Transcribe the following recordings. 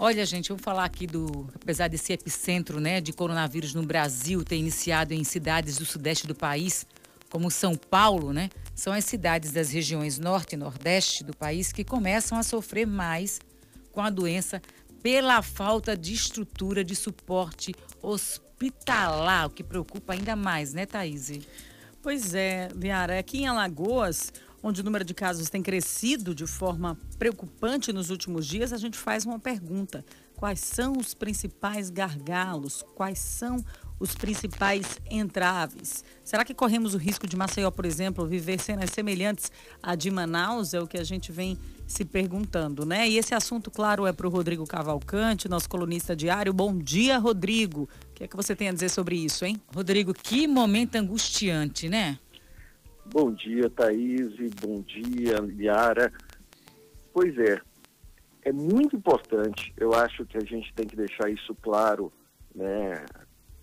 Olha, gente, vamos falar aqui do, apesar desse epicentro, né, de coronavírus no Brasil ter iniciado em cidades do sudeste do país, como São Paulo, né? São as cidades das regiões norte e nordeste do país que começam a sofrer mais com a doença pela falta de estrutura de suporte hospitalar, o que preocupa ainda mais, né, Thaís? Pois é, Viara, aqui em Alagoas, onde o número de casos tem crescido de forma preocupante nos últimos dias, a gente faz uma pergunta: quais são os principais gargalos? Quais são os principais entraves? Será que corremos o risco de Maceió, por exemplo, viver cenas semelhantes à de Manaus? É o que a gente vem se perguntando, né? E esse assunto, claro, é para o Rodrigo Cavalcante, nosso colunista diário. Bom dia, Rodrigo. O que é que você tem a dizer sobre isso, hein? Rodrigo, que momento angustiante, né? Bom dia, Thaís. Bom dia, Yara. Pois é, é muito importante, eu acho que a gente tem que deixar isso claro, né?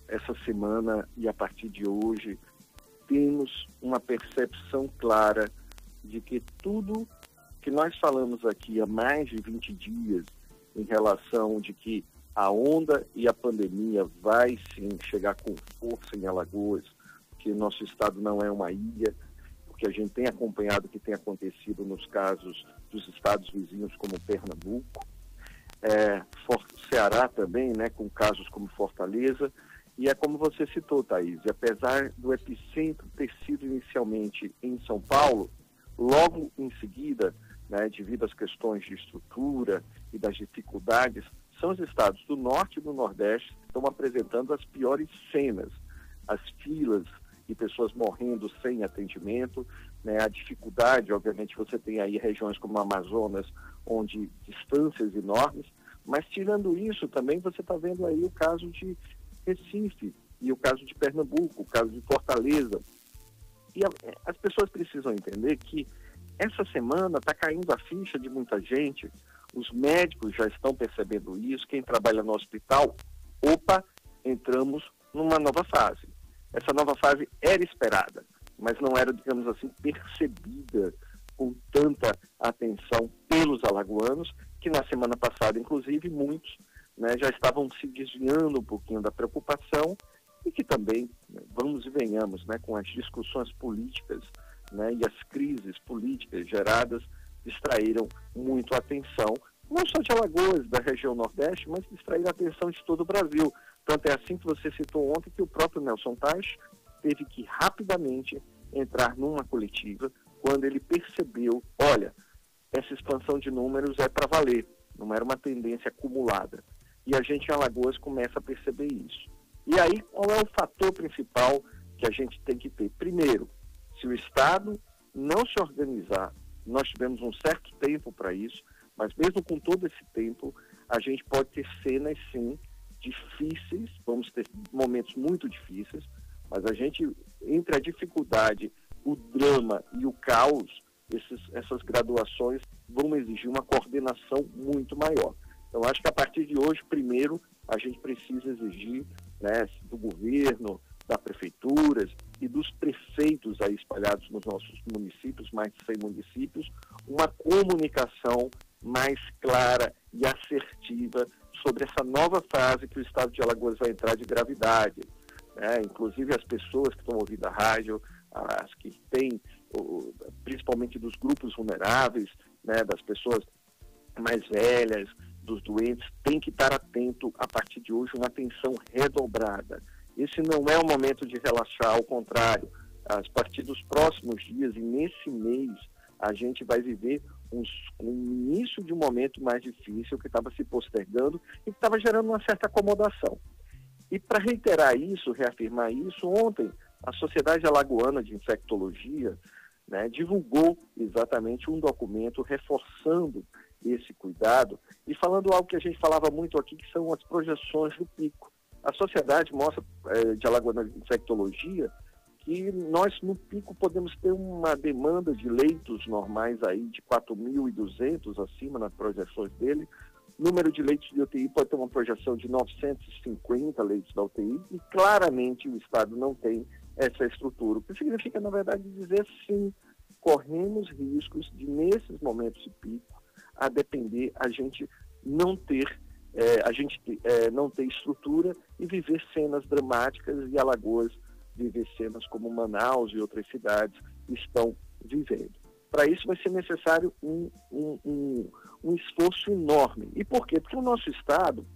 essa semana e a partir de hoje, temos uma percepção clara de que tudo que nós falamos aqui há mais de 20 dias em relação de que a onda e a pandemia vai sim chegar com força em Alagoas, que nosso estado não é uma ilha, porque a gente tem acompanhado o que tem acontecido nos casos dos estados vizinhos como Pernambuco, é, Ceará também, né, com casos como Fortaleza, e é como você citou, Thaís, apesar do epicentro ter sido inicialmente em São Paulo, logo em seguida, né, devido às questões de estrutura e das dificuldades, são os estados do norte e do nordeste que estão apresentando as piores cenas, as filas e pessoas morrendo sem atendimento, né, a dificuldade, obviamente você tem aí regiões como Amazonas, onde distâncias enormes, mas tirando isso também você está vendo aí o caso de Recife e o caso de Pernambuco, o caso de Fortaleza. E a, as pessoas precisam entender que essa semana está caindo a ficha de muita gente, os médicos já estão percebendo isso, quem trabalha no hospital, opa, entramos numa nova fase. Essa nova fase era esperada, mas não era, digamos assim, percebida com tanta atenção pelos alagoanos, que na semana passada, inclusive, muitos né, já estavam se desviando um pouquinho da preocupação e que também, né, vamos e venhamos, né, com as discussões políticas né, e as crises políticas geradas, distraíram muito a atenção, não só de Alagoas, da região Nordeste, mas distraíram a atenção de todo o Brasil. Tanto é assim que você citou ontem que o próprio Nelson Tais teve que rapidamente entrar numa coletiva quando ele percebeu, olha, essa expansão de números é para valer, não era uma tendência acumulada. E a gente em Alagoas começa a perceber isso. E aí, qual é o fator principal que a gente tem que ter? Primeiro, se o Estado não se organizar, nós tivemos um certo tempo para isso, mas mesmo com todo esse tempo, a gente pode ter cenas, sim, difíceis, vamos ter momentos muito difíceis, mas a gente, entre a dificuldade, o drama e o caos, esses, essas graduações vão exigir uma coordenação muito maior. Então, acho que a partir de hoje, primeiro, a gente precisa exigir né, do governo, das prefeituras e dos prefeitos aí espalhados nos nossos municípios, mais de 100 municípios, uma comunicação mais clara e assertiva sobre essa nova fase que o estado de Alagoas vai entrar de gravidade. Né? Inclusive as pessoas que estão ouvindo a rádio, as que têm, principalmente dos grupos vulneráveis, né? das pessoas mais velhas, dos doentes tem que estar atento a partir de hoje, uma atenção redobrada. Esse não é o momento de relaxar, ao contrário, a partir dos próximos dias e nesse mês a gente vai viver um, um início de um momento mais difícil que estava se postergando e que estava gerando uma certa acomodação. E para reiterar isso, reafirmar isso, ontem a Sociedade Alagoana de Infectologia né, divulgou exatamente um documento reforçando esse cuidado e falando algo que a gente falava muito aqui, que são as projeções do pico. A sociedade mostra, é, de Alagoana Infectologia, que nós no pico podemos ter uma demanda de leitos normais aí de 4.200 acima nas projeções dele. Número de leitos de UTI pode ter uma projeção de 950 leitos da UTI e claramente o Estado não tem essa estrutura. O que significa, na verdade, dizer sim, corremos riscos de, nesses momentos de pico, a depender a gente não ter é, a gente é, não ter estrutura e viver cenas dramáticas e Alagoas viver cenas como Manaus e outras cidades estão vivendo. Para isso vai ser necessário um, um, um, um, esforço enorme. E por quê? Porque o nosso Estado,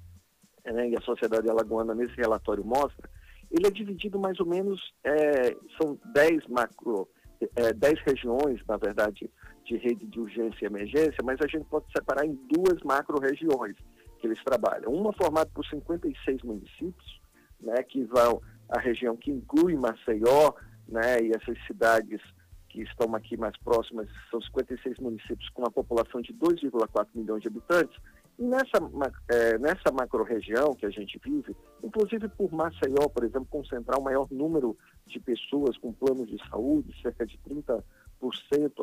né, e a sociedade alagoana nesse relatório mostra, ele é dividido mais ou menos, é, são 10 macro, é, 10 regiões, na verdade, de rede de urgência e emergência, mas a gente pode separar em duas macro-regiões que eles trabalham. Uma formada por 56 municípios, né, que vão a região que inclui Maceió, né, e essas cidades que estão aqui mais próximas, são 56 municípios com uma população de 2,4 milhões de habitantes. E nessa, é, nessa macro-região que a gente vive, inclusive por Maceió, por exemplo, concentrar o maior número de pessoas com planos de saúde, cerca de 30%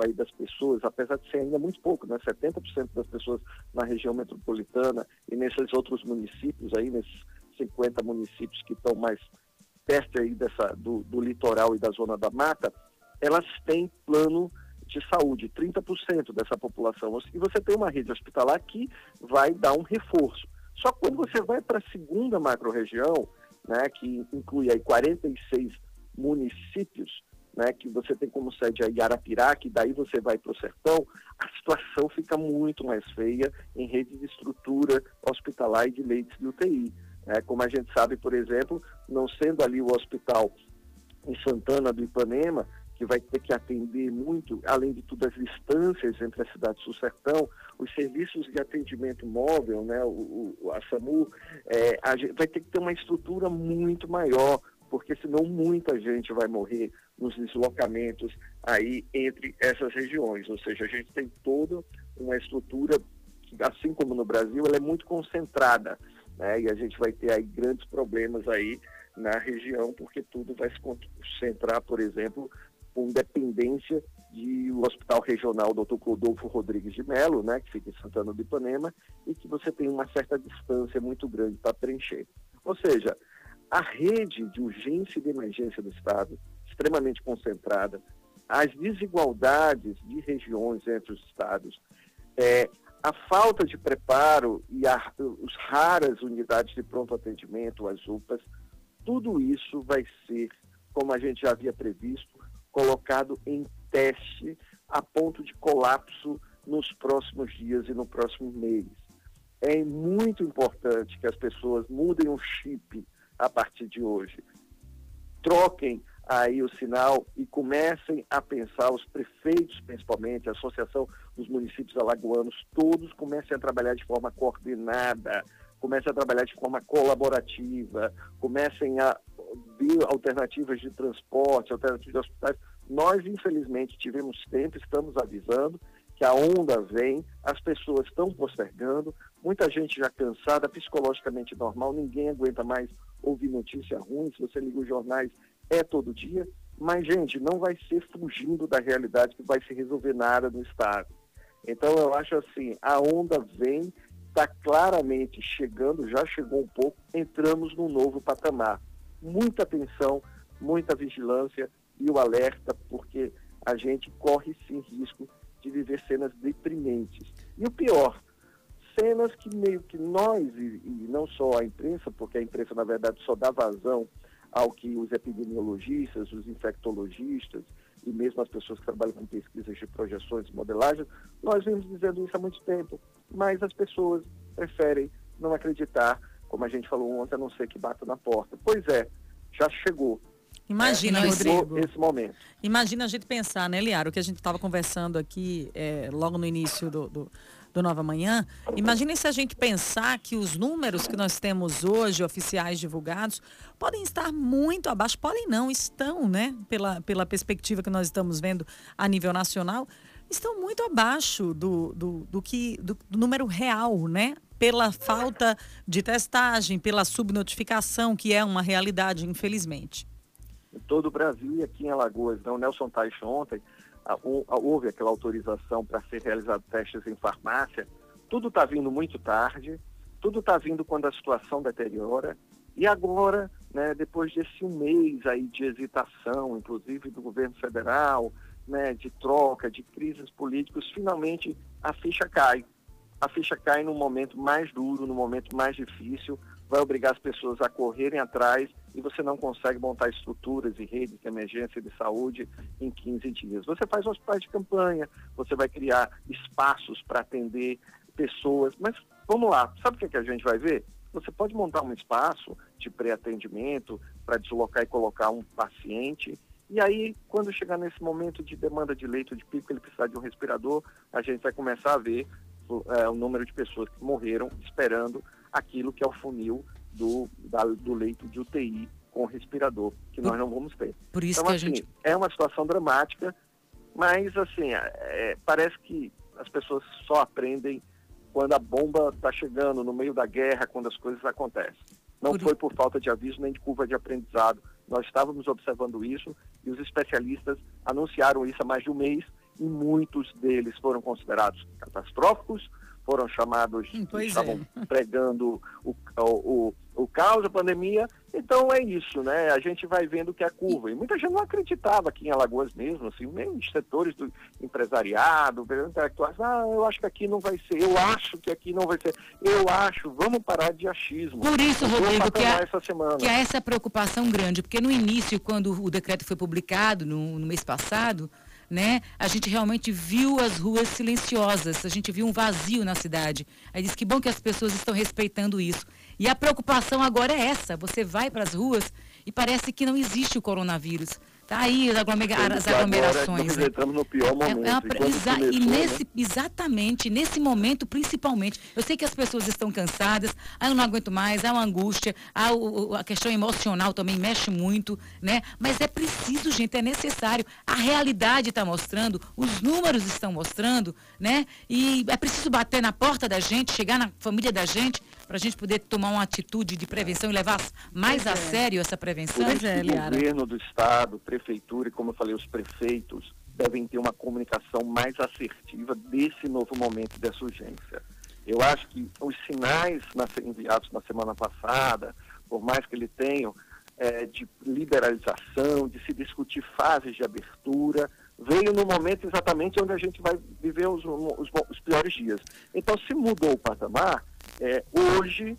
aí das pessoas, apesar de ser ainda muito pouco, né? 70% das pessoas na região metropolitana e nesses outros municípios aí, nesses 50 municípios que estão mais perto aí dessa, do, do litoral e da zona da mata, elas têm plano de saúde, 30% dessa população. E você tem uma rede hospitalar que vai dar um reforço. Só quando você vai para a segunda macro-região, né, que inclui aí 46 municípios, né, que você tem como sede aí Arapirá, que daí você vai para o sertão, a situação fica muito mais feia em rede de estrutura hospitalar e de leitos de UTI. É, como a gente sabe, por exemplo, não sendo ali o hospital em Santana do Ipanema, que vai ter que atender muito, além de tudo, as distâncias entre a cidade e o sertão, os serviços de atendimento móvel, né, o, o a SAMU, é, a gente vai ter que ter uma estrutura muito maior, porque senão muita gente vai morrer nos deslocamentos aí entre essas regiões. Ou seja, a gente tem toda uma estrutura assim como no Brasil, ela é muito concentrada né? E a gente vai ter aí grandes problemas aí na região, porque tudo vai se concentrar, por exemplo, com dependência do Hospital Regional Dr. Clodolfo Rodrigues de Melo, né, que fica em Santana do Ipanema, e que você tem uma certa distância muito grande para preencher. Ou seja, a rede de urgência e de emergência do Estado, extremamente concentrada, as desigualdades de regiões entre os estados, é, a falta de preparo e as raras unidades de pronto atendimento, as UPAs, tudo isso vai ser, como a gente já havia previsto, colocado em teste a ponto de colapso nos próximos dias e no próximo mês. É muito importante que as pessoas mudem o chip a partir de hoje. Troquem aí o sinal e comecem a pensar, os prefeitos principalmente, a Associação dos Municípios Alagoanos, todos comecem a trabalhar de forma coordenada, comecem a trabalhar de forma colaborativa, comecem a ver alternativas de transporte, alternativas de hospitais. Nós, infelizmente, tivemos tempo, estamos avisando que a onda vem, as pessoas estão postergando, muita gente já cansada, psicologicamente normal, ninguém aguenta mais ouvir notícia ruim, se você liga os jornais, é todo dia, mas, gente, não vai ser fugindo da realidade que vai se resolver nada no Estado. Então, eu acho assim, a onda vem, está claramente chegando, já chegou um pouco, entramos num novo patamar. Muita atenção, muita vigilância e o alerta, porque a gente corre sim risco de viver cenas deprimentes. E o pior, cenas que meio que nós, e, e não só a imprensa, porque a imprensa, na verdade, só dá vazão ao que os epidemiologistas, os infectologistas e mesmo as pessoas que trabalham com pesquisas de projeções e modelagem, nós vimos dizendo isso há muito tempo, mas as pessoas preferem não acreditar, como a gente falou ontem, a não ser que bata na porta. Pois é, já chegou. Imagina, é, Rodrigo. Esse momento. Imagina a gente pensar, né, Liara, o que a gente estava conversando aqui é, logo no início do, do do Nova Manhã. Imagine se a gente pensar que os números que nós temos hoje, oficiais divulgados, podem estar muito abaixo, podem não, estão, né? Pela, pela perspectiva que nós estamos vendo a nível nacional, estão muito abaixo do, do, do que, do, do número real, né? Pela falta de testagem, pela subnotificação, que é uma realidade, infelizmente. Em todo o Brasil e aqui em Alagoas. Então, Nelson Tais ontem houve aquela autorização para ser realizado testes em farmácia, tudo está vindo muito tarde, tudo está vindo quando a situação deteriora. E agora, né, depois desse mês aí de hesitação, inclusive do governo federal, né, de troca, de crises políticas, finalmente a ficha cai. a ficha cai no momento mais duro, no momento mais difícil, vai obrigar as pessoas a correrem atrás e você não consegue montar estruturas e redes de emergência de saúde em 15 dias. Você faz hospitais de campanha, você vai criar espaços para atender pessoas, mas vamos lá, sabe o que, é que a gente vai ver? Você pode montar um espaço de pré-atendimento para deslocar e colocar um paciente e aí, quando chegar nesse momento de demanda de leito de pico, ele precisar de um respirador, a gente vai começar a ver é, o número de pessoas que morreram esperando aquilo que é o funil do, da, do leito de UTI com respirador, que nós não vamos ter. Por isso então, que assim, a gente... é uma situação dramática, mas assim, é, é, parece que as pessoas só aprendem quando a bomba está chegando no meio da guerra, quando as coisas acontecem. Não por... foi por falta de aviso nem de curva de aprendizado. Nós estávamos observando isso e os especialistas anunciaram isso há mais de um mês e muitos deles foram considerados catastróficos, foram chamados, hum, estavam é. pregando o, o, o caos, a pandemia. Então é isso, né? A gente vai vendo que é a curva. E muita gente não acreditava aqui em Alagoas mesmo, assim, nem os setores do empresariado, intelectuais, ah, eu acho que aqui não vai ser, eu acho que aqui não vai ser, eu acho, vamos parar de achismo. Por isso, Rodrigo, que há, essa semana. que há essa preocupação grande, porque no início, quando o decreto foi publicado, no, no mês passado, né? A gente realmente viu as ruas silenciosas, a gente viu um vazio na cidade. Aí diz que bom que as pessoas estão respeitando isso. E a preocupação agora é essa: você vai para as ruas e parece que não existe o coronavírus. Tá aí as, aglomera as aglomerações. Agora, entramos no pior momento. É, é exa começou, e nesse, né? exatamente, nesse momento, principalmente. Eu sei que as pessoas estão cansadas, ah, eu não aguento mais, há uma angústia, há o, a questão emocional também mexe muito, né? Mas é preciso, gente, é necessário. A realidade está mostrando, os números estão mostrando, né? E é preciso bater na porta da gente, chegar na família da gente para a gente poder tomar uma atitude de prevenção e levar mais pois a é. sério essa prevenção? Pois é, o governo do estado, prefeitura e, como eu falei, os prefeitos devem ter uma comunicação mais assertiva desse novo momento dessa urgência. Eu acho que os sinais enviados na semana passada, por mais que ele tenham é, de liberalização, de se discutir fases de abertura, veio no momento exatamente onde a gente vai viver os, os, os piores dias. Então, se mudou o patamar, é, hoje,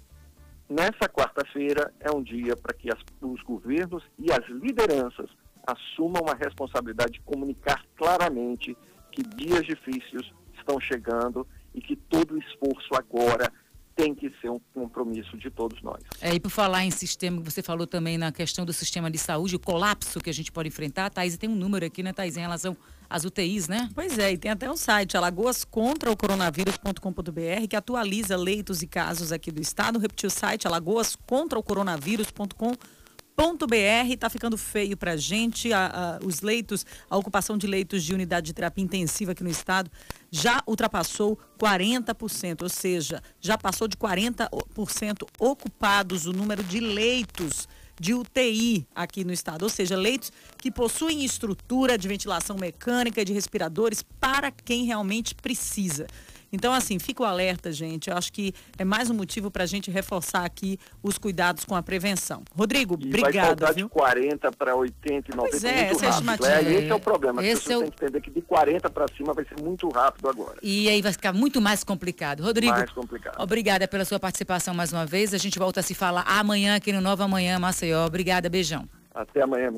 nessa quarta-feira, é um dia para que as, os governos e as lideranças assumam a responsabilidade de comunicar claramente que dias difíceis estão chegando e que todo o esforço agora tem que ser um compromisso de todos nós. É, e por falar em sistema, você falou também na questão do sistema de saúde, o colapso que a gente pode enfrentar, Thaís, tem um número aqui, né, Thaís, em relação às UTIs, né? Pois é, e tem até o um site alagoascontraocoronavírus.com.br que atualiza leitos e casos aqui do estado. Repetiu o site alagoascontraocoronavírus.com.br br está ficando feio para a gente. A, os leitos, a ocupação de leitos de unidade de terapia intensiva aqui no estado já ultrapassou 40%, ou seja, já passou de 40% ocupados o número de leitos de UTI aqui no estado, ou seja, leitos que possuem estrutura de ventilação mecânica e de respiradores para quem realmente precisa. Então, assim, fica o alerta, gente. Eu acho que é mais um motivo para a gente reforçar aqui os cuidados com a prevenção. Rodrigo, e obrigado. Vai viu? de 40 para 80 e 90 pois é, essa rápido. É, esse é o problema. Esse As é o... têm que entender que de 40 para cima vai ser muito rápido agora. E aí vai ficar muito mais complicado. Rodrigo, mais complicado. obrigada pela sua participação mais uma vez. A gente volta a se falar amanhã aqui no Nova Amanhã, Maceió. Obrigada, beijão. Até amanhã, menino.